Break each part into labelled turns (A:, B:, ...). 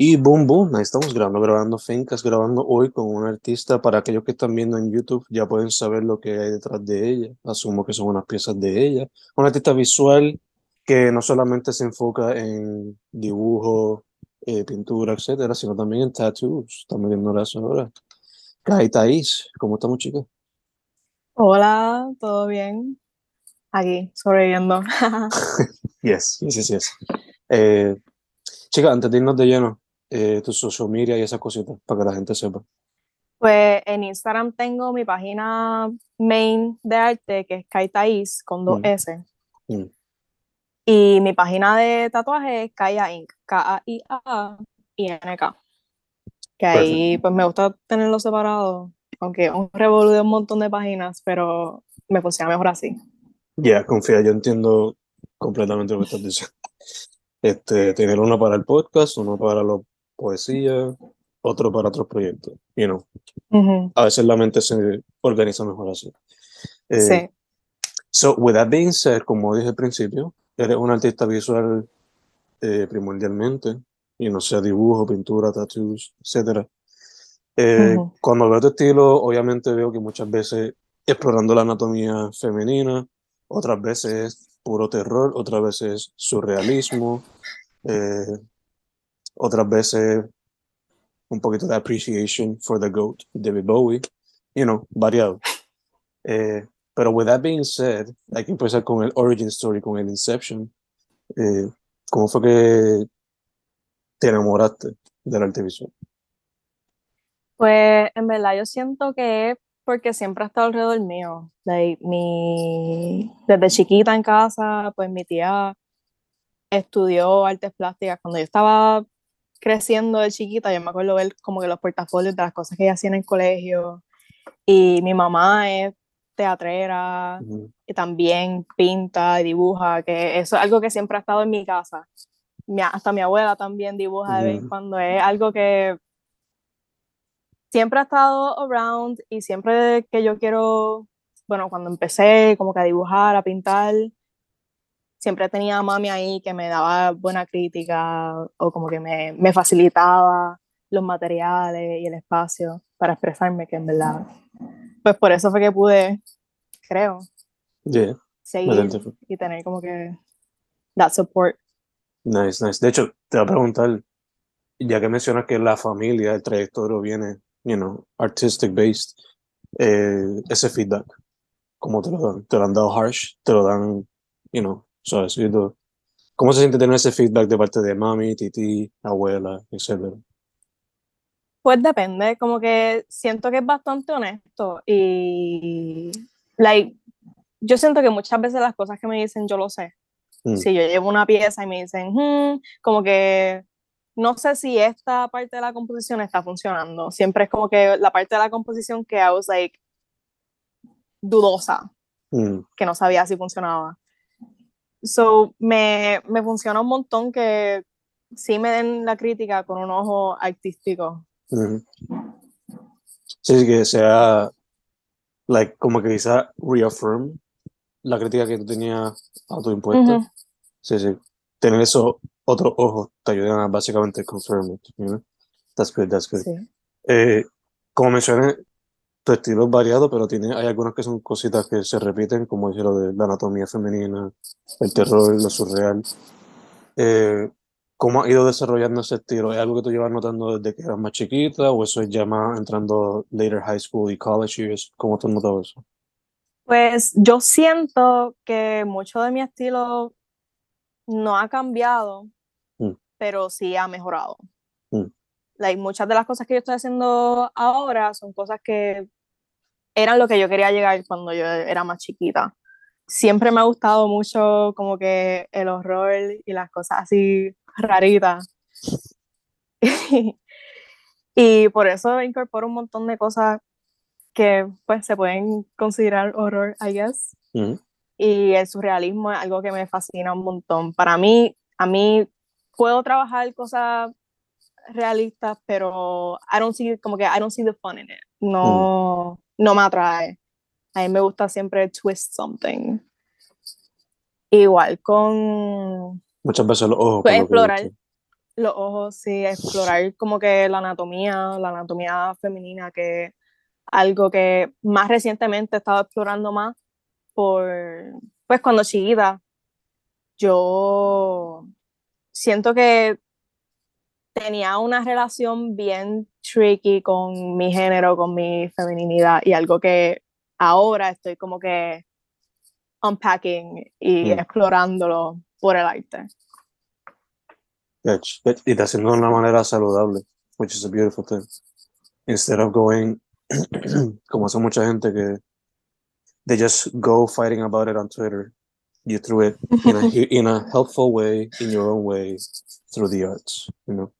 A: Y boom, boom, ahí estamos grabando, grabando Fincas, grabando hoy con un artista. Para aquellos que están viendo en YouTube, ya pueden saber lo que hay detrás de ella. Asumo que son unas piezas de ella. Un artista visual que no solamente se enfoca en dibujo, eh, pintura, etcétera, sino también en tattoos. Estamos viendo la ahora. Kai Thais, ¿cómo estamos, chicas?
B: Hola, ¿todo bien? Aquí, sobreviviendo.
A: yes, yes, yes, yes. Eh, chicas, antes de irnos de lleno, eh, tu social media y esas cositas, para que la gente sepa.
B: Pues en Instagram tengo mi página main de arte, que es Kai Thais, con dos
A: Mm.
B: S.
A: Mm.
B: Y mi página de tatuaje es Kaya Inc. K-A-I-A-I-N-K. Que ahí pues me gusta tenerlo separado, aunque un revolú de un montón de páginas, pero me funciona mejor así.
A: Ya, confía, yo entiendo completamente lo que estás diciendo. Este, tener uno para el podcast, uno para la poesía, otro para otros proyectos. You know, a veces la mente se organiza mejor así. Eh,
B: Sí.
A: So, with that being said, como dije al principio, eres un artista visual eh, primordialmente, y no sea dibujo, pintura, tattoos, etc. Eh,
B: Ujú.
A: Cuando veo tu estilo, obviamente veo que muchas veces explorando la anatomía femenina, otras veces es puro terror, otras veces surrealismo, eh, otras veces un poquito de appreciation for the GOAT, David Bowie, you know, variado. Eh, pero with that being said, hay que empezar con el origin story, con el Inception. Eh, ¿Cómo fue que te enamoraste del arte visual?
B: Pues en verdad yo siento que es porque siempre ha estado alrededor mío. Like, mi, desde chiquita en casa, pues mi tía estudió artes plásticas. Cuando yo estaba creciendo de chiquita, yo me acuerdo ver como que los portafolios de las cosas que ella hacía en el colegio. Y mi mamá es teatrera
A: Ujú.
B: y también pinta y dibuja, que eso es algo que siempre ha estado en mi casa. Mi- hasta mi abuela también dibuja de vez en cuando, es algo que siempre ha estado around y siempre que yo quiero, bueno, cuando empecé como que a dibujar, a pintar, siempre tenía a mami ahí que me daba buena crítica o como que me, me facilitaba los materiales y el espacio para expresarme, que en verdad, pues por eso fue que pude, creo,
A: Yeah,
B: seguir y tener como que that support.
A: Nice, nice. De hecho, te voy a preguntar, ya que mencionas que la familia, el trayectorio viene, you know, artistic based, eh, ese feedback, ¿cómo te lo dan? ¿Te lo han dado harsh? ¿Te lo dan, you know, suavecito? ¿Cómo se siente tener ese feedback de parte de mami, titi, abuela, etcétera?
B: Pues depende, como que siento que es bastante honesto y like, yo siento que muchas veces las cosas que me dicen yo lo sé.
A: Mm.
B: Si yo llevo una pieza y me dicen, "Hmm", como que no sé si esta parte de la composición está funcionando. Siempre es como que la parte de la composición que I was like dudosa,
A: Mm,
B: que no sabía si funcionaba. So, me, me funciona un montón que sí me den la crítica con un ojo artístico.
A: ujú. Sí, que sea like, como que quizá reaffirm la crítica que tú tenías autoimpuesta.
B: Ujú.
A: Sí, sí. Tener esos otros ojos te ayudan a básicamente confirm it, you know? That's good, that's good.
B: Sí.
A: Eh, como mencioné, tu estilo es variado, pero tiene, hay algunas que son cositas que se repiten, como dije lo de la anatomía femenina, el terror, lo surreal. Eh, ¿cómo has ido desarrollando ese estilo? ¿Es algo que tú llevas notando desde que eras más chiquita o eso es ya más entrando later high school y college years? ¿Cómo te has notado eso?
B: Pues yo siento que mucho de mi estilo no ha cambiado,
A: Mm.
B: pero sí ha mejorado.
A: Mm.
B: Like, muchas de las cosas que yo estoy haciendo ahora son cosas que eran lo que yo quería llegar cuando yo era más chiquita. Siempre me ha gustado mucho como que el horror y las cosas así raritas. y por eso incorporo un montón de cosas que pues se pueden considerar horror, I guess. Y el surrealismo es algo que me fascina un montón. Para mí, a mí puedo trabajar cosas realistas, pero I don't see, como que I don't see the fun in it. No, no me atrae. A mí me gusta siempre twist something. Igual con
A: Muchas veces los ojos.
B: pues,
A: lo
B: explorar los ojos, sí, explorar como que la anatomía, la anatomía femenina, que algo que más recientemente he estado explorando más por, pues cuando chiquita, yo siento que tenía una relación bien tricky con mi género, con mi feminidad y algo que ahora estoy como que unpacking y
A: Mm.
B: explorándolo por el arte.
A: Yeah, Y te haciendo de una manera saludable, which is a beautiful thing. Instead of going, como hace mucha gente que they just go fighting about it on Twitter. You threw it in a, in a helpful way, in your own way, through the arts, you know.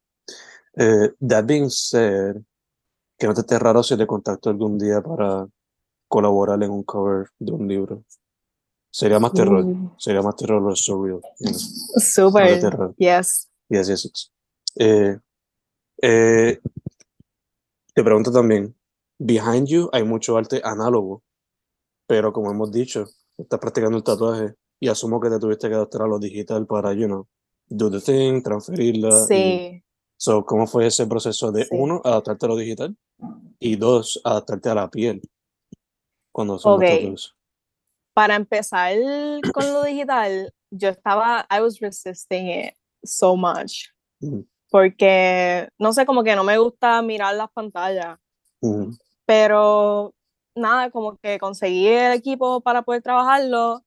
A: Eh, that being said, que no te esté raro si te contacto algún día para colaborar en un cover de un libro. Sería más terror,
B: Mm,
A: sería más terror o surreal, you know.
B: Super,
A: terror.
B: yes.
A: Yes, yes, yes. Eh, eh, te pregunto también, behind you hay mucho arte análogo, pero como hemos dicho, estás practicando el tatuaje y asumo que te tuviste que adaptar a lo digital para, you know, do the thing, transferirla.
B: Sí,
A: so, ¿cómo fue ese proceso de,
B: Sí.
A: uno, adaptarte a lo digital y dos, adaptarte a la piel cuando son los
B: Ok.
A: tatuajes?
B: para empezar con lo digital, yo estaba, I was resisting it so much,
A: Mm,
B: porque no sé, como que no me gusta mirar las pantallas,
A: mm,
B: pero nada, como que conseguí el equipo para poder trabajarlo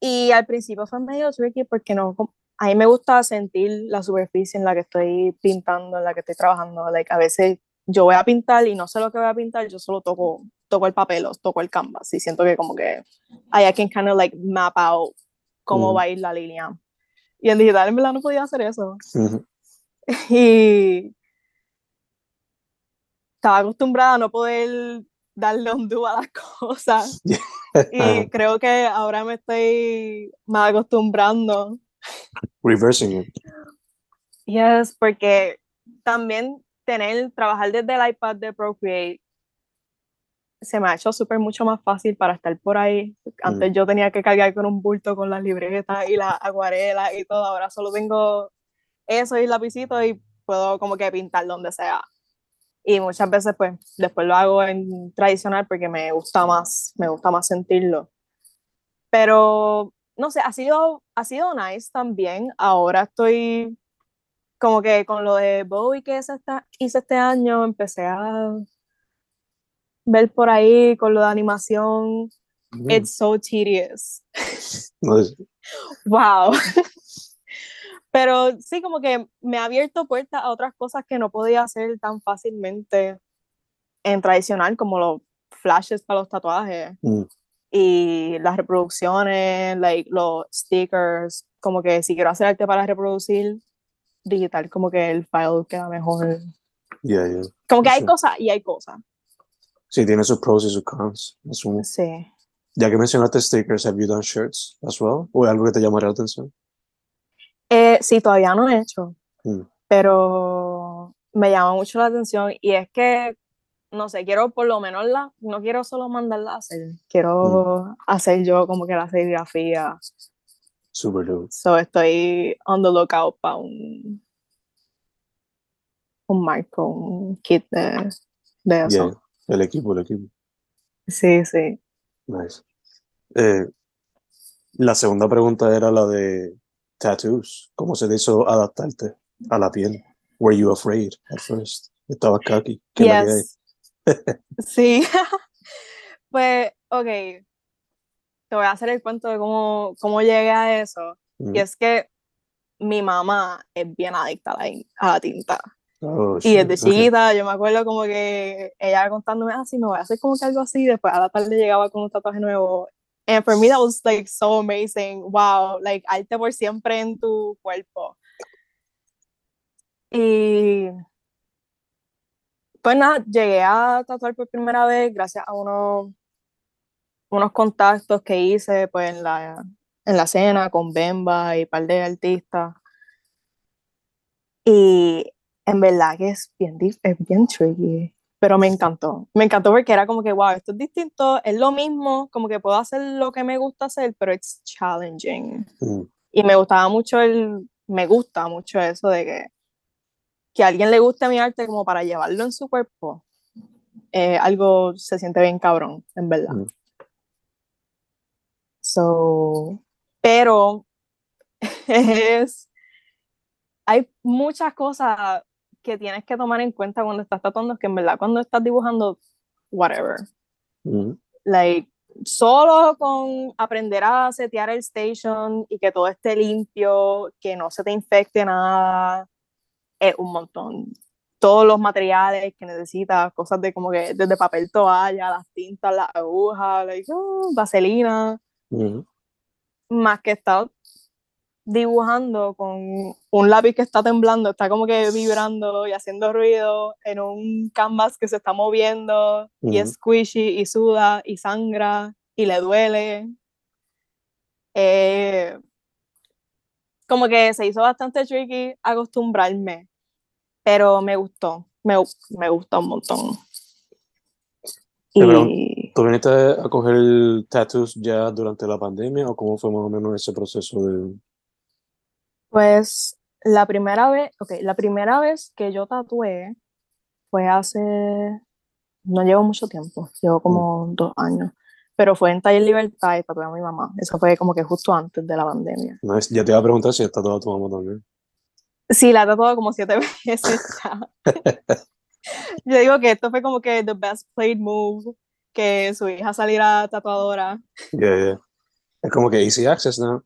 B: y al principio fue medio tricky porque no, a mí me gusta sentir la superficie en la que estoy pintando, en la que estoy trabajando, like, a veces yo voy a pintar y no sé lo que voy a pintar, yo solo toco, toco el papel o toco el canvas y siento que como que I, can kind of like map out cómo
A: Mm.
B: va a ir la línea. Y en digital en verdad no podía hacer eso. Y estaba acostumbrada a no poder darle undo a las cosas. Y creo que ahora me estoy más acostumbrando.
A: Reversing it.
B: Yes, porque también tener, trabajar desde el iPad de Procreate se me ha hecho súper mucho más fácil para estar por ahí. Antes yo tenía que cargar con un bulto con las libretas y las acuarelas y todo. Ahora solo tengo eso y lapicito y puedo como que pintar donde sea. Y muchas veces pues después lo hago en tradicional porque me gusta más, me gusta más sentirlo. Pero no sé, ha sido, ha sido nice también. Ahora estoy como que con lo de Bowie que hice, esta- hice este año, empecé a ver por ahí con lo de animación.
A: Mm.
B: It's so tedious. Wow. Pero sí, como que me ha abierto puertas a otras cosas que no podía hacer tan fácilmente en tradicional, como los flashes para los tatuajes
A: mm.
B: Y las reproducciones, like, los stickers, como que si quiero hacer arte para reproducir digital, como que el file queda mejor.
A: Yeah, yeah.
B: Como que hay
A: Sí.
B: cosas y hay cosas.
A: Sí, tiene sus pros y sus cons. asumo.
B: Sí.
A: Ya que mencionaste stickers, have you done shirts as well? ¿O es algo que te llamaría la atención?
B: Eh, sí, todavía no he hecho,
A: Mm.
B: pero me llama mucho la atención y es que no sé, quiero por lo menos la, no quiero solo mandarla a hacer, quiero hacer yo como que la serigrafía.
A: Super dope.
B: So estoy on the lookout para un, un marco, un kit de, de eso.
A: Yeah, el equipo, el equipo.
B: Sí, sí.
A: Nice. Eh, la segunda pregunta era la de tattoos. ¿Cómo se te hizo adaptarte a la piel? Were you afraid at first? Estabas kaki. ¿Qué?
B: Yes. Sí. Pues, ok. Te voy a hacer el cuento de cómo, cómo llegué a eso.
A: Mm.
B: Y es que mi mamá es bien adicta a la, a la tinta.
A: Oh,
B: Y desde chiquita yo me acuerdo como que ella contándome, ah, sí, me voy a hacer como que algo así. Después a la tarde llegaba con un tatuaje nuevo. And for me that was like so amazing. Wow, like arte por siempre en tu cuerpo. Y pues nada, llegué a tatuar por primera vez gracias a unos, unos contactos que hice pues en la, en la cena con Bemba y un par de artistas. Y en verdad que es bien, es bien tricky, pero me encantó. Me encantó porque era como que, wow, esto es distinto, es lo mismo, como que puedo hacer lo que me gusta hacer, pero it's challenging.
A: Mm.
B: Y me gustaba mucho el, me gusta mucho eso de que, que a alguien le guste mi arte como para llevarlo en su cuerpo. eh, algo se siente bien cabrón, en verdad.
A: Mm.
B: So, pero es, hay muchas cosas que tienes que tomar en cuenta cuando estás tatuando, que en verdad cuando estás dibujando, whatever.
A: Mm.
B: Like, solo con aprender a setear el station y que todo esté limpio, que no se te infecte nada, es un montón. Todos los materiales que necesitas, cosas de como que desde papel toalla, las tintas, las agujas, like, oh, vaselina,
A: Mm.
B: más que estar dibujando con un lápiz que está temblando, está como que vibrando y haciendo ruido en un canvas que se está moviendo y es squishy y suda y sangra y le duele. Eh, como que se hizo bastante tricky acostumbrarme, pero me gustó, me, me gustó un montón. Y
A: ¿Tú viniste a coger tattoos ya durante la pandemia o cómo fue más o menos ese proceso de...
B: Pues la primera vez, ok, la primera vez que yo tatué fue hace, no llevo mucho tiempo, llevo como dos años, pero fue en Taller Libertad y tatué a mi mamá. Eso fue como que justo antes de la pandemia.
A: Ya te iba a preguntar si está toda tu mamá también.
B: Sí, la he tatuado como siete veces ya. Yo digo que esto fue como que the best played move, que su hija saliera tatuadora.
A: Yeah, yeah. Es como que easy access, ¿no?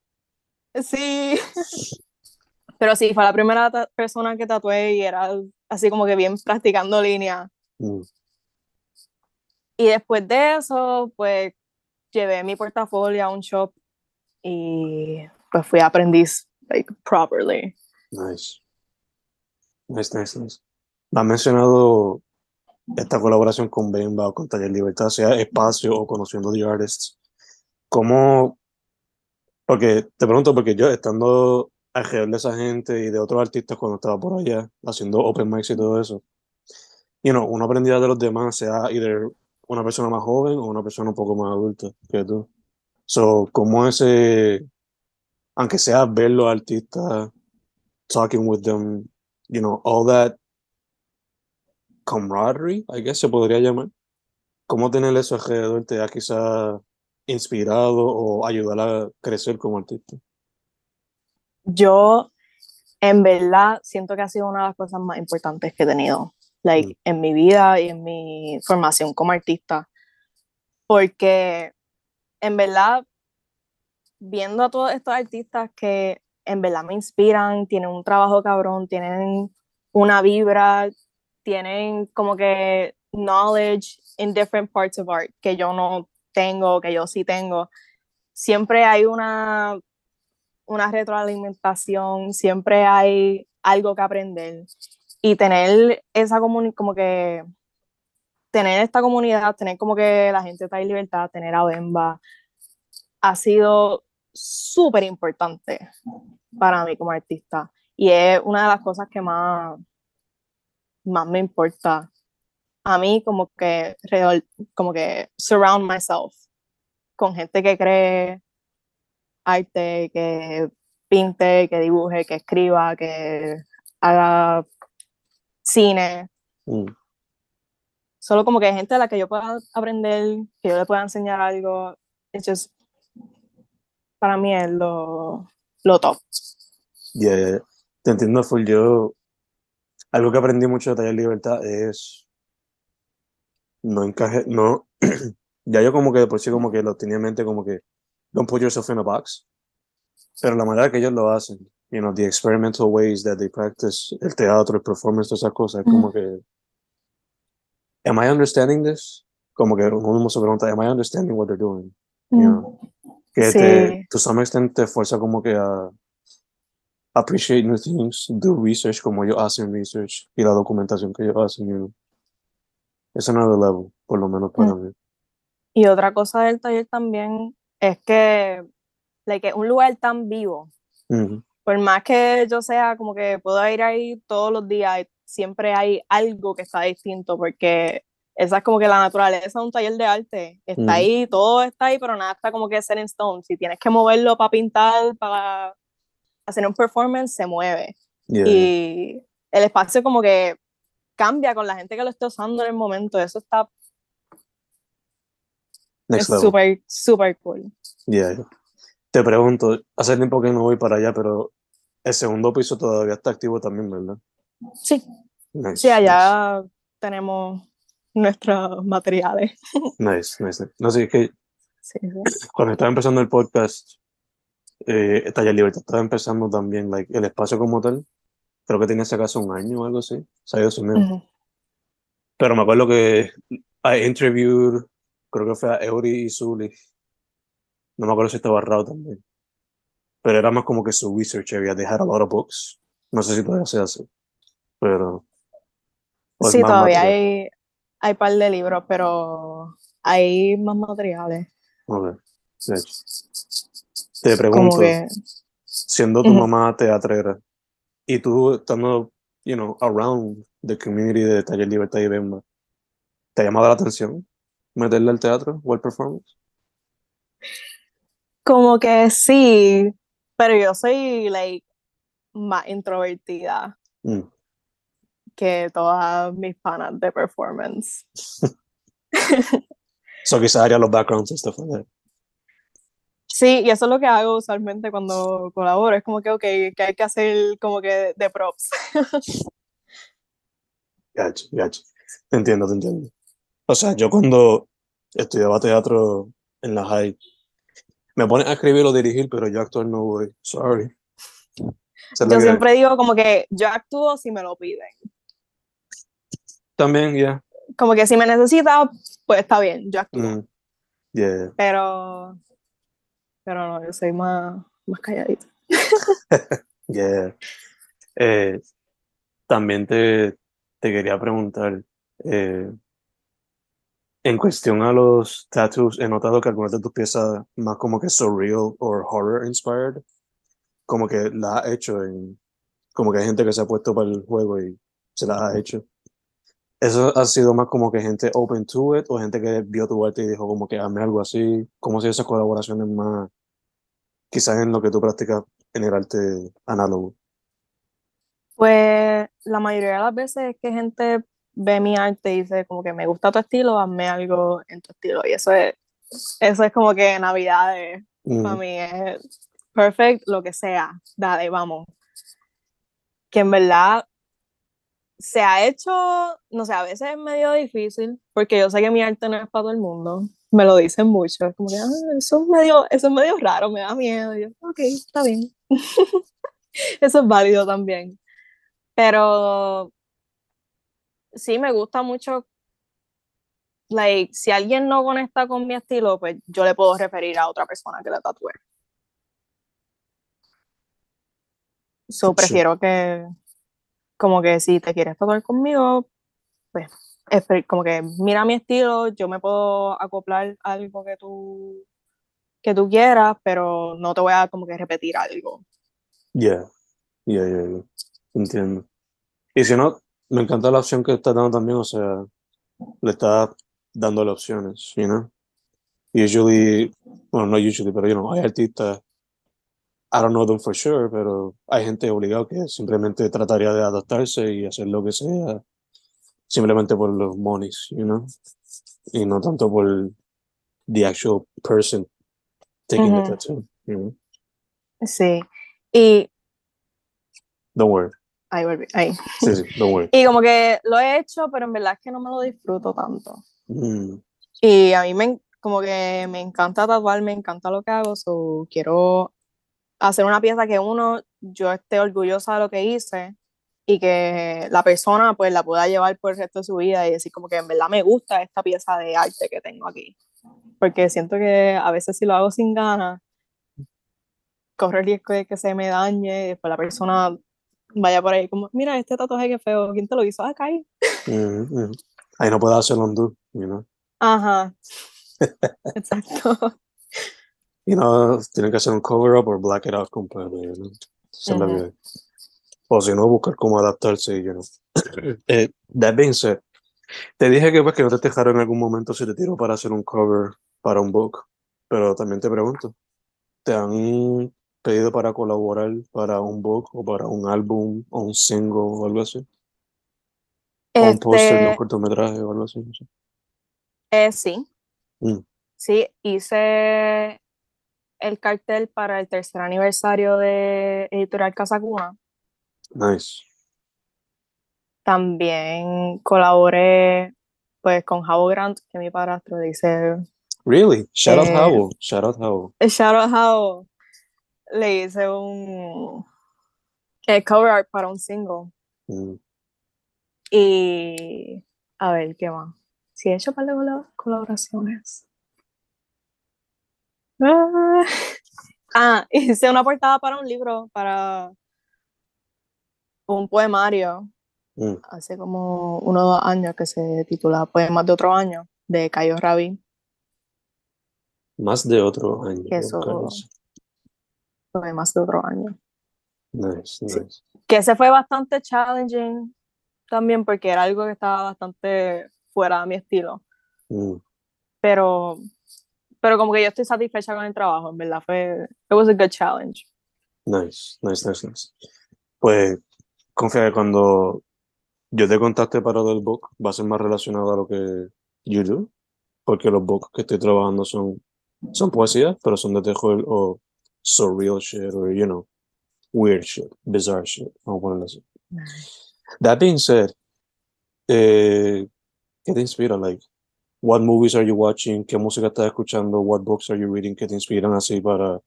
B: Sí. Pero sí, fue la primera persona que tatué y era así como que bien practicando línea.
A: Mm.
B: Y después de eso, pues llevé mi portafolio a un shop y pues fui aprendiz, like, properly.
A: Nice. Nice, nice, nice. Has mencionado esta colaboración con Bemba o con Taller Libertad, sea espacio o conociendo the artists. ¿Cómo? Porque te pregunto, porque yo estando alrededor de esa gente y de otros artistas cuando estaba por allá haciendo open mics y todo eso, you know, uno aprendía de los demás, sea either una persona más joven o una persona un poco más adulta que tú. So, ¿cómo ese, aunque sea ver los artistas, talking with them, you know, all that camaraderie, I guess se podría llamar. ¿Cómo tener eso alrededor te ha quizá inspirado o ayudar a crecer como artista?
B: Yo, en verdad, siento que ha sido una de las cosas más importantes que he tenido, like,
A: Mm.
B: en mi vida y en mi formación como artista. Porque, en verdad, viendo a todos estos artistas que en verdad me inspiran, tienen un trabajo cabrón, tienen una vibra, tienen como que knowledge in different parts of art que yo no tengo, que yo sí tengo. Siempre hay una, una retroalimentación, siempre hay algo que aprender. Y tener esa comunidad, como que tener esta comunidad, tener como que la gente está en libertad, tener a Bemba, ha sido súper importante para mí como artista. Y es una de las cosas que más, más me importa a mí como que, como que surround myself con gente que cree arte, que pinte, que dibuje, que escriba, que haga cine.
A: Mm.
B: Solo como que gente a la que yo pueda aprender, que yo le pueda enseñar algo. It's just, para mí es lo, lo top.
A: Yeah, yeah, yeah. Te entiendo full. Yo, algo que aprendí mucho de Taller Libertad es no encaje, no, ya yo como que de por sí como que lo tenía en mente como que don't put yourself in a box, pero la manera que ellos lo hacen, you know, the experimental ways that they practice el teatro, el performance, todas esas cosas, es como que, am I understanding this? Como que uno se pregunta, am I understanding what they're doing? You know, que
B: Sí.
A: te, to some extent te fuerza como que a appreciate new things, do research como ellos hacen research y la documentación que ellos hacen, you know. Es another level, por lo menos para mí.
B: Y otra cosa del taller también es que, like, es un lugar tan vivo.
A: Ujú.
B: Por más que yo sea como que puedo ir ahí todos los días, siempre hay algo que está distinto, porque esa es como que la naturaleza de un taller de arte. Está
A: Ujú.
B: ahí, todo está ahí, pero nada está como que set in stone. Si tienes que moverlo para pintar, para hacer un performance, se mueve.
A: Yeah.
B: Y el espacio como que cambia con la gente que lo esté usando en el momento. Eso está
A: Next
B: es súper, súper cool.
A: Yeah. Te pregunto, hace tiempo que no voy para allá, pero el segundo piso todavía está activo también, ¿verdad?
B: Sí,
A: Nice,
B: sí, allá tenemos nuestros materiales.
A: Nice, nice. No sé, es que
B: Sí, sí.
A: cuando estaba empezando el podcast, eh, Taller Libertad estaba empezando también, like, el espacio como tal. Creo que tenía acaso un año o algo así. Yo soy medio-
B: Ujú.
A: Pero me acuerdo que I interviewed, creo que fue a Eury y Zully. No me acuerdo si estaba Rao también. Pero era más como que su research. They had a lot of books. No sé si todavía se hace. Pero. o es
B: Sí, todavía
A: material.
B: hay, hay par de libros, pero hay más materiales.
A: Ok. Te pregunto,
B: que,
A: siendo tu mamá teatrera y tú estando, you know, around the community de Taller Libertad y Bemba, ¿te ha llamado la atención meterle al teatro o al performance?
B: como que sí, pero yo soy like más introvertida
A: Mm.
B: Que todas mis panas de performance.
A: So quizás haría los backgrounds and stuff like that.
B: Sí, y eso es lo que hago usualmente cuando colaboro. Es como que, ok, que hay que hacer como que de props.
A: Gacho, gacho. Te entiendo, te entiendo. O sea, yo cuando estudiaba teatro en la high, me ponen a escribir o dirigir, pero yo actuar no voy. Sorry.
B: Yo siempre digo como que yo actúo si me lo piden.
A: También, yeah.
B: Como que si me necesita, pues está bien, yo actúo.
A: Mm. Yeah.
B: Pero, pero no, yo soy más, más calladita.
A: Yeah. Eh, también te, te quería preguntar, eh, en cuestión a los tattoos, he notado que algunas de tus piezas más como que surreal o horror inspired, como que las has hecho en, como que hay gente que se ha puesto para el juego y se las ha hecho. ¿Eso ha sido más como que gente open to it o gente que vio tu arte y dijo como que hazme algo así? ¿Cómo si esas colaboraciones más, quizás en lo que tú practicas en el arte análogo?
B: Pues la mayoría de las veces es que gente ve mi arte y dice como que me gusta tu estilo, hazme algo en tu estilo. Y eso es, eso es como que Navidades para
A: Mm,
B: mí es perfect, lo que sea, dale, vamos. Que en verdad se ha hecho, no sé, a veces es medio difícil, porque yo sé que mi arte no es para todo el mundo. Me lo dicen mucho, es como que "Ah, eso es medio, eso es medio raro, me da miedo. Y yo, ok, está bien. Eso es válido también. Pero sí me gusta mucho, like, si alguien no conecta con mi estilo, pues yo le puedo referir a otra persona que la tatúe. So,
A: Sí.
B: prefiero que, como que si te quieres tatuar conmigo, pues, como que mira mi estilo, yo me puedo acoplar algo que tú, que tú quieras, pero no te voy a como que repetir algo.
A: Yeah, yeah, yeah, yeah. Entiendo. Y si no, me encanta la opción que estás dando también, o sea, le estás dándole opciones, you know. Usually, bueno, no usually, pero you know, hay artistas, I don't know them for sure, pero hay gente obligada que simplemente trataría de adaptarse y hacer lo que sea, simplemente por los monies, you know, y no tanto por the actual person taking the
B: Ujú.
A: tattoo, you know.
B: Sí. Y
A: Don't worry.
B: ahí volví, ahí.
A: Sí, sí, don't worry.
B: Y como que lo he hecho, pero en verdad es que no me lo disfruto tanto.
A: Mm,
B: Y a mí me, como que me encanta tatuar, me encanta lo que hago, so quiero hacer una pieza que uno, yo esté orgullosa de lo que hice y que la persona pues la pueda llevar por el resto de su vida y decir como que en verdad me gusta esta pieza de arte que tengo aquí. Porque siento que a veces si lo hago sin ganas, corro el riesgo de que se me dañe y después la persona vaya por ahí como, mira, este tatuaje que feo, ¿quién te lo hizo? Ah, Kai.
A: mm, mm. Ahí no puedes hacerlo undo, you know.
B: Ajá. Exacto.
A: You know, tienen que hacer un cover up o black it out completely, you know. Esa es la
B: Ujú.
A: vida. O si no, buscar cómo adaptarse, you know. Eh, that being said, te dije que pues que no te dejaron en algún momento si te tiro para hacer un cover para un book, pero también te pregunto, ¿te han pedido para colaborar para un book o para un álbum o un single o algo así? O un póster un
B: Este,
A: cortometraje o algo así. no sé.
B: eh, sí.
A: Mm.
B: Sí, hice el cartel para el tercer aniversario de Editorial Casa Cuna.
A: Nice.
B: También colaboré pues con Javo Grant, que mi padrastro, dice
A: Really? Shout out
B: Eh,
A: Howell. Shout out Howell.
B: Shout out Javo. Le hice un eh, cover art para un single.
A: Mm.
B: Y a ver, ¿qué más? Sí, he hecho un par de colab- colaboraciones. Ah, Ah, hice una portada para un libro, para un poemario,
A: Mm.
B: hace como uno o dos años, que se titula Poemas de otro año, de Cayo Rabi.
A: Más de otro año.
B: Que eso-. Poemas de otro año.
A: Nice,
B: Sí.
A: nice.
B: Que ese fue bastante challenging también, porque era algo que estaba bastante fuera de mi estilo.
A: Mm.
B: Pero, pero como que yo estoy satisfecha con el trabajo, en verdad fue, it was a good challenge.
A: Nice, nice, nice, nice. Pues confía que cuando yo te contacte para del book va a ser más relacionado a lo que you do, porque los books que estoy trabajando son, son poesías, pero son de terror o surreal shit, o you know, weird shit, bizarre shit, vamos a ponerlo así. That being said, eh, ¿qué te inspira? Like, what movies are you watching? ¿Qué música estás escuchando? What books are you reading? ¿Qué te inspiran así para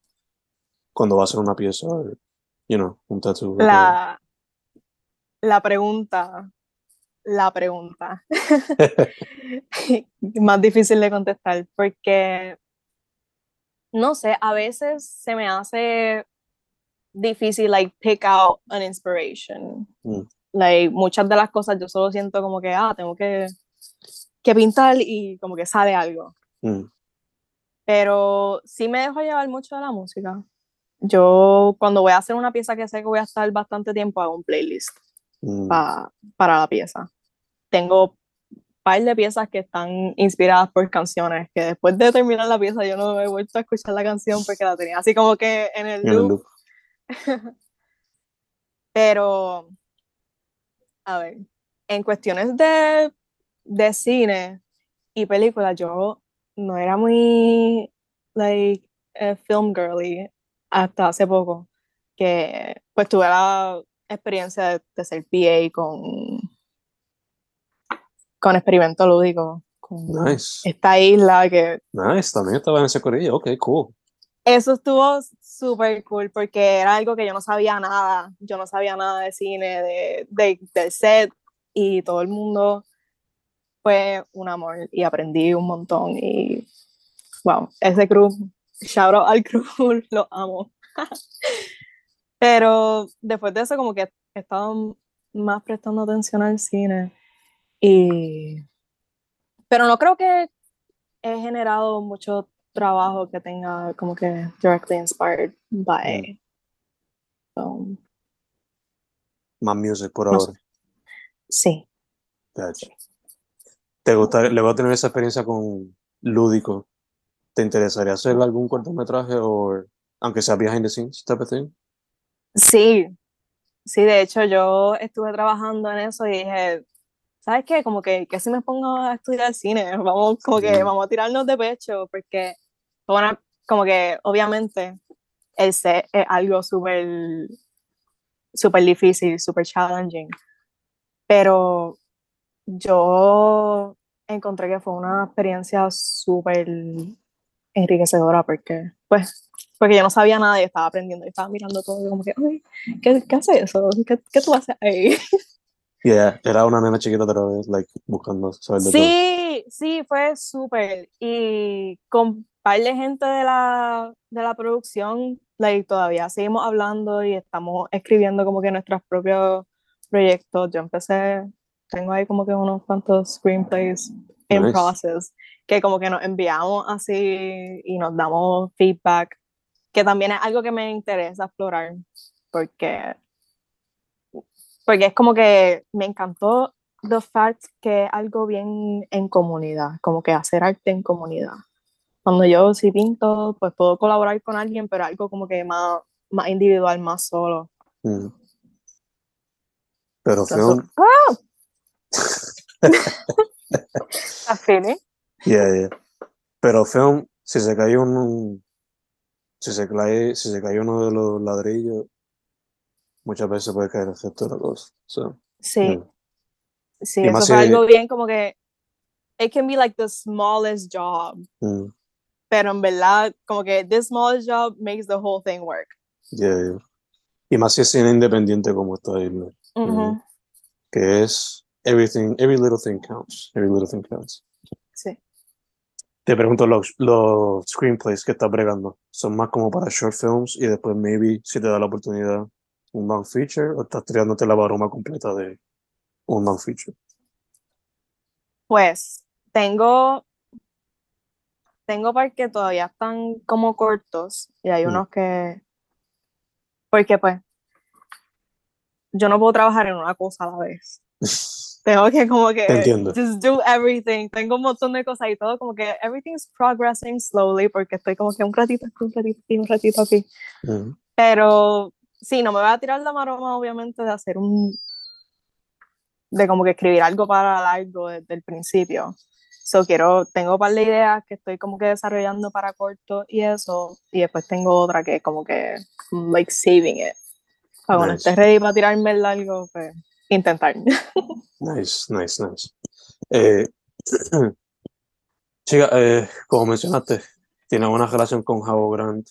A: cuando vas a hacer una pieza? or, You know, un tattoo.
B: La, la pregunta, la pregunta, más difícil de contestar, porque, no sé, a veces se me hace difícil, like, pick out an inspiration.
A: Mm.
B: Like, muchas de las cosas yo solo siento como que, ah, tengo que, que pintar y como que sale algo.
A: Mm,
B: pero sí me dejo llevar mucho de la música. Yo cuando voy a hacer una pieza que sé que voy a estar bastante tiempo, hago un playlist
A: mm,
B: pa- para la pieza. Tengo par de piezas que están inspiradas por canciones, que después de terminar la pieza yo no he vuelto a escuchar la canción porque la tenía así como que en el
A: en el
B: loop. Pero, a ver, en cuestiones de, de cine y películas, yo no era muy, like, film girly hasta hace poco, que pues tuve la experiencia de, de ser PA con, con experimento lúdico, con
A: Nice,
B: esta isla que
A: nice. También estaba en ese corillo. Ok, cool.
B: Eso estuvo súper cool porque era algo que yo no sabía nada, yo no sabía nada de cine, de, de- del set y todo el mundo fue un amor y aprendí un montón y wow, ese crew, shout out al crew, lo amo. Pero después de eso como que he estado más prestando atención al cine y... Pero no creo que he generado mucho trabajo que tenga como que directly inspired by film.
A: Más music por
B: No
A: ahora.
B: Sí.
A: Gotcha. ¿Te gusta, le va a tener esa experiencia con lúdico? ¿Te interesaría hacer algún cortometraje o aunque sea behind the scenes type of thing?
B: Sí, sí, de hecho yo estuve trabajando en eso y dije, ¿sabes qué? Como que, que si me pongo a estudiar cine, vamos, como que vamos a tirarnos de pecho, porque, bueno, como que obviamente el set es algo súper, súper difícil, súper challenging, pero yo encontré que fue una experiencia súper enriquecedora porque, pues, porque yo no sabía nada y estaba aprendiendo y estaba mirando todo y como que, ay, ¿qué, qué hace eso? ¿Qué, ¿Qué tú haces ahí?
A: Yeah, era una nena chiquita otra vez, like, buscando saber de todo.
B: Sí, sí, fue súper. Y con par de gente de la, de la producción, like, todavía seguimos hablando y estamos escribiendo como que nuestros propios proyectos. Yo empecé, tengo ahí como que unos cuantos screenplays in
A: Nice.
B: process, que como que nos enviamos así y nos damos feedback, que también es algo que me interesa explorar, porque porque es como que me encantó the fact que es algo bien en comunidad, como que hacer arte en comunidad. Cuando yo sí pinto, pues puedo colaborar con alguien, pero algo como que más, más individual, más solo.
A: Mm. Pero
B: Entonces,
A: film,
B: ¿Estás feeling?
A: yeah, yeah. Pero film, si se cae un, si se cae, si se cae uno de los ladrillos, muchas veces puede caer el de la cosa. So,
B: Sí,
A: yeah.
B: sí,
A: Y
B: eso fue algo bien como que it can be like the smallest job,
A: Mm,
B: pero en verdad como que this smallest job makes the whole thing work.
A: yeah, yeah. Y más si es cine independiente como isla,
B: Ujú,
A: que es everything, every little thing counts, every little thing counts.
B: Sí.
A: Te pregunto, los, los screenplays que estás bregando, ¿son más como para short films y después maybe, si te da la oportunidad, un long feature o estás tirándote la baroma completa de un long feature?
B: Pues tengo, tengo par que todavía están como cortos y hay
A: Mm.
B: unos que, porque pues, yo no puedo trabajar en una cosa a la vez. Tengo que como que
A: entiendo.
B: just do everything. Tengo un montón de cosas y todo como que everything's progressing slowly porque estoy como que un ratito aquí, un ratito aquí, un ratito aquí.
A: Mm,
B: Pero sí, no me voy a tirar la maroma, obviamente, de hacer un. de como que escribir algo para largo desde el principio. So quiero, tengo un par de ideas que estoy como que desarrollando para corto y eso, y después tengo otra que como que, like, saving it. Para cuando
A: Nice.
B: esté ready para tirarme el largo, pues, intentar.
A: Nice, nice, nice. Eh, chica, eh, como mencionaste, tienes una relación con Javo Grant.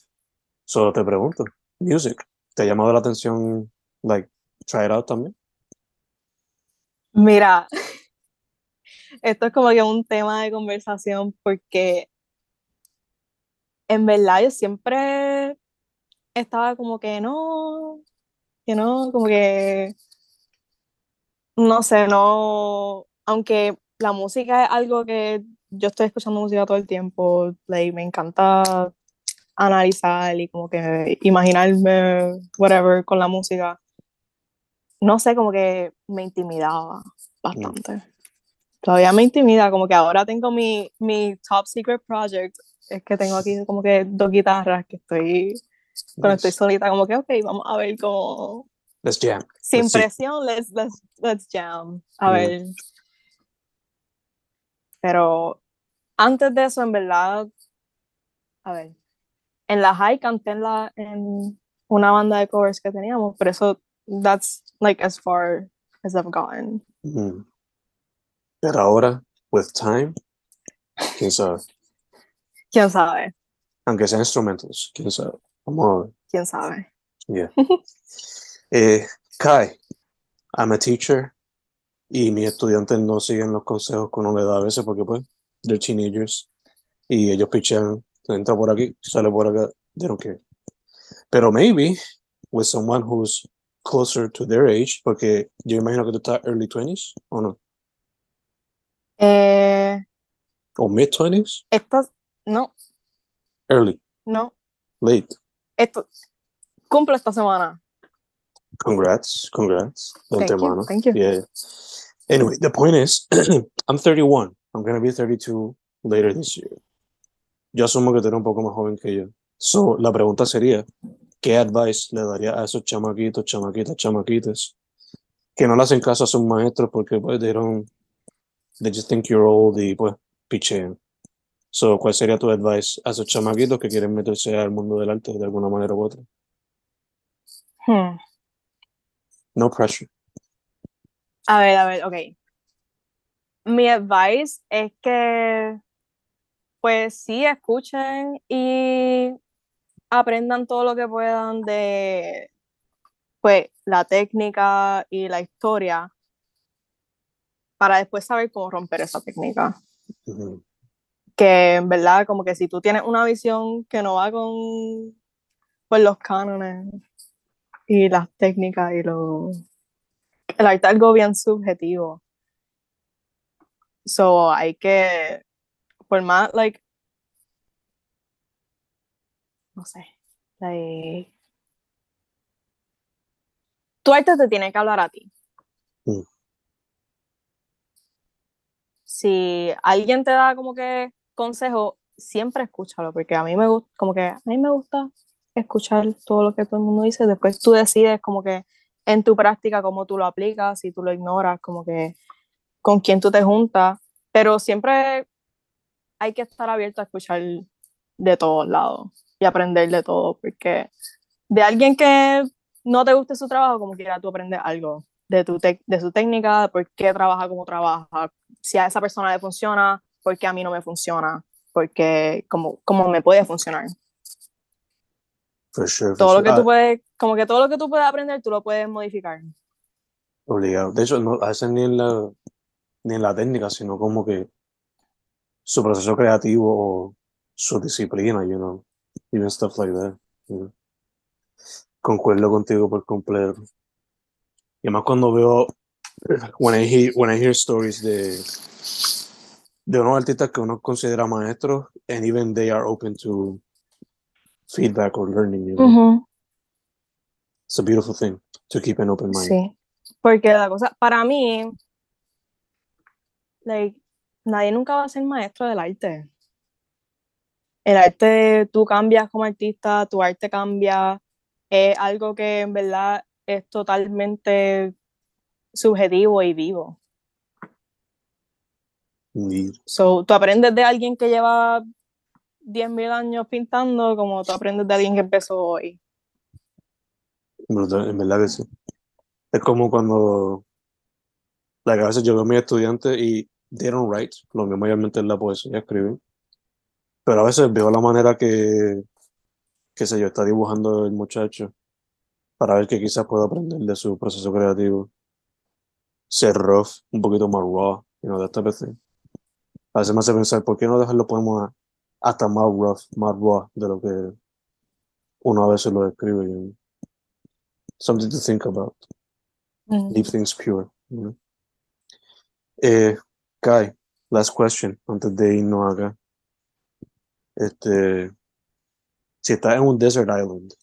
A: Solo te pregunto, music, ¿te ha llamado la atención, like, try it out también?
B: Mira, esto es como que un tema de conversación porque en verdad yo siempre estaba como que no, que no, como que no sé, no, aunque la música es algo que yo estoy escuchando música todo el tiempo, like, me encanta analizar y como que imaginarme whatever con la música. No sé, como que me intimidaba bastante. Todavía me intimida, como que ahora tengo mi, mi top secret project, es que tengo aquí como que dos guitarras que estoy, cuando estoy
A: Nice.
B: solita, como que, ok, vamos a ver como,
A: Let's jam.
B: sin
A: Let's
B: presión, let's, let's, let's jam, a
A: Mm.
B: ver. Pero antes de eso, en verdad, a ver, en la high canté en, la, en una banda de covers que teníamos, pero eso, that's like as far as I've gotten.
A: Mm. Pero ahora, with time, quién sabe.
B: ¿Quién sabe?
A: Aunque sean instrumentals, quién sabe. Vamos a ver.
B: ¿Quién sabe?
A: Yeah. Eh, Kai, I'm a teacher y mis estudiantes no siguen los consejos que uno le da a veces porque pues, they're teenagers y ellos pichean, entra por aquí, sale por acá, they don't care. Pero maybe with someone who's closer to their age, porque yo imagino que tú estás early 20s o no,
B: Eh,
A: o mid 20s,
B: esto, no,
A: early,
B: no,
A: late.
B: esto, cumplo esta semana.
A: Congrats, congrats.
B: Thank you, thank you.
A: Yeah. Anyway, the point is, I'm 31. I'm gonna be 32 later this year. Yo asumo que tú eres un poco más joven que yo. So, la pregunta sería, ¿qué advice le daría a esos chamaquitos, chamaquitas, chamaquitas que no le hacen caso a sus maestros porque pues they don't, they just think you're old y pues pichean? So, ¿cuál sería tu advice a esos chamaquitos que quieren meterse al mundo del arte de alguna manera u otra?
B: Hmm.
A: No pressure.
B: A ver, a ver, ok. Mi advice es que, pues sí, escuchen y aprendan todo lo que puedan de, pues, la técnica y la historia para después saber cómo romper esa técnica. Que en verdad, como que si tú tienes una visión que no va con pues, los cánones y las técnicas y los... El arte es algo bien subjetivo. So, hay que, por más, like, no sé, like, tu arte te tiene que hablar a ti.
A: Mm.
B: Si alguien te da como que consejo, siempre escúchalo, porque a mí me gusta, como que a mí me gusta escuchar todo lo que todo el mundo dice, después tú decides como que en tu práctica cómo tú lo aplicas, si tú lo ignoras, como que con quién tú te juntas, pero siempre hay que estar abierto a escuchar de todos lados y aprender de todo, porque de alguien que no te guste su trabajo, como quiera tú aprendes algo de, tu de su técnica, de por qué trabaja como trabaja, si a esa persona le funciona, por qué a mí no me funciona, porque como, como me puede funcionar.
A: For sure, for
B: Todo lo
A: sure.
B: que
A: Ah,
B: tú puedes, como que todo lo que tú puedes aprender, tú lo puedes modificar.
A: Obligado. De hecho, no, a veces ni en la, ni en la técnica, sino como que su proceso creativo o su disciplina, you know, even stuff like that. you know. Concuerdo contigo por completo. Y más cuando veo, when I hear, when I hear stories de, de unos artistas que uno considera maestros, and even they are open to feedback or learning, you know. It's a beautiful thing to keep an open mind.
B: Sí, porque la cosa, para mí, like, nadie nunca va a ser maestro del arte. El arte, tú cambias como artista, tu arte cambia, es algo que en verdad es totalmente subjetivo y vivo.
A: Indeed.
B: So, tú aprendes de alguien que lleva 10.000 años pintando como tú aprendes de alguien que empezó hoy.
A: En verdad que sí. Es como cuando like, a veces yo veo a mis estudiantes y they don't write, lo mío mayormente es la poesía, escriben. Pero a veces veo la manera que, qué sé yo, está dibujando el muchacho para ver que quizás pueda aprender de su proceso creativo. Ser rough, un poquito más raw, you know, that type of thing. A veces me hace pensar, ¿por qué no dejarlo poemas hasta más rough, más raw de lo que uno a veces lo escribe? you know? Something to think about.
B: Mm.
A: leave things pure. you know. Eh, Kai, last question antes de irnos acá. Este, si estás en un desert island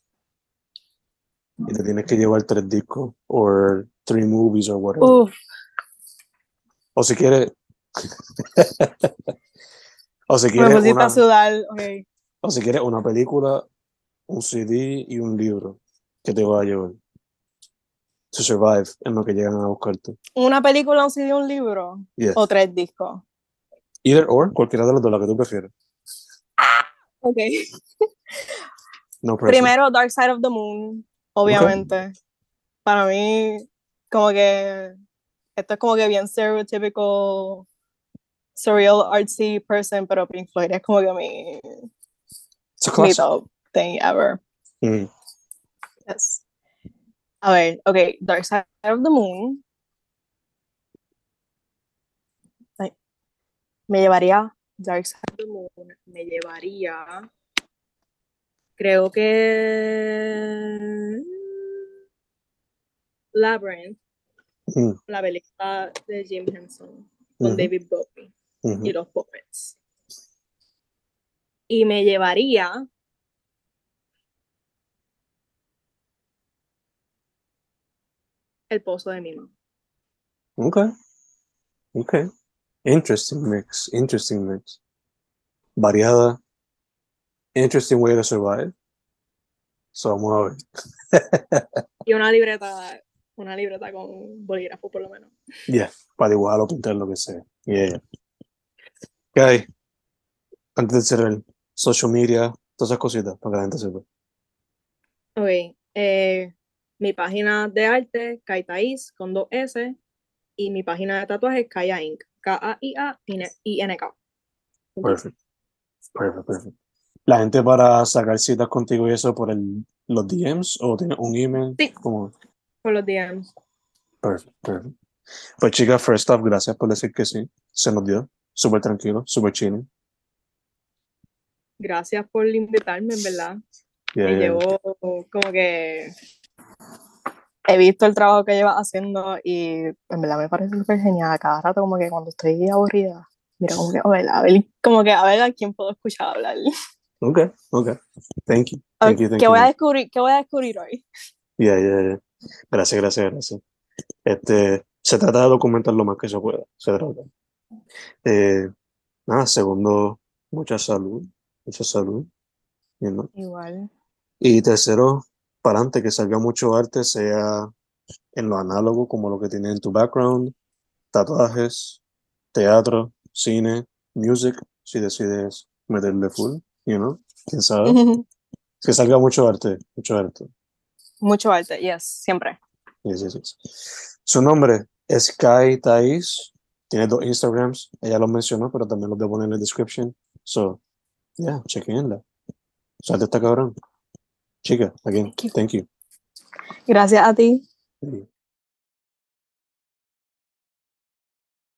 A: y te tienes que llevar tres discos o three movies or whatever,
B: Uf,
A: o si quieres, o si quieres una,
B: sudar. ok.
A: o si quieres una película, un CD y un libro que te va a llevar to survive en lo que llegan a buscarte.
B: Una película, un CD, un libro
A: Yes.
B: o tres discos.
A: Either or, cualquiera de los dos, la que tú prefieras.
B: Ok.
A: No pressure.
B: Primero, Dark Side of the Moon, obviamente. Para mí, como que esto es como que bien stereotypical, surreal, artsy person, pero Pink Floyd es como que mi, mi top thing ever.
A: Mm.
B: Yes. A ver, ok, Dark Side of the Moon. Ay, me llevaría Dark Side of the Moon, me llevaría, creo que Labyrinth,
A: Mm.
B: la película de Jim Henson con
A: Ujú,
B: David Bowie y los Puppets. Y me llevaría El Pozo de Mima.
A: Okay. Okay. Interesting mix, interesting mix. Variada. Interesting way to survive. So vamos a ver.
B: Y una libreta, una libreta con bolígrafo por lo menos.
A: Yeah, para dibujar o pintar lo que sea. Yeah. Okay. Antes de cerrar, social media, todas esas cositas para que la gente sepa.
B: Ok, eh, mi página de arte, Kaitais, con dos S, y mi página de tatuajes, Kaya Inc. K-A-I-A-I-N-K.
A: Perfect. Perfect, perfect. La gente para sacar citas contigo y eso por el, los DMs o tiene un email.
B: Sí.
A: Como,
B: Por los DMs.
A: perfect, perfect. Pues chicas, first off, gracias por decir que sí. Se nos dio. Súper tranquilo, súper chilling.
B: Gracias por invitarme, en verdad.
A: Yeah,
B: Me
A: yeah.
B: llevo como que he visto el trabajo que llevas haciendo y en verdad me parece súper genial. Cada rato como que cuando estoy aburrida, mira como que a ver, a ver, como que a ver a quién puedo escuchar hablar.
A: Okay, okay. Thank you. Thank you, thank
B: ¿Qué
A: you.
B: voy a descubrir? ¿Qué voy a descubrir hoy?
A: Yeah, yeah, yeah. Gracias, gracias, gracias. Este, se trata de documentar lo más que se pueda. Se trata. Eh, nada, segundo, mucha salud. Mucha salud. you know.
B: Igual.
A: Y tercero, para adelante, que salga mucho arte, sea en lo análogo, como lo que tienes en tu background, tatuajes, teatro, cine, music, si decides meterle full, you know, quién sabe. Que salga mucho arte, mucho arte.
B: Mucho arte, yes, siempre.
A: Yes, yes, yes. Su nombre es Kai Thais. Tiene dos Instagrams. Ella los mencionó, pero también los voy a poner en la description. So, yeah, chequenla. Salte esta cabrón. Chica, again,
B: Thank you.
A: thank you.
B: Gracias a ti.
A: Sí.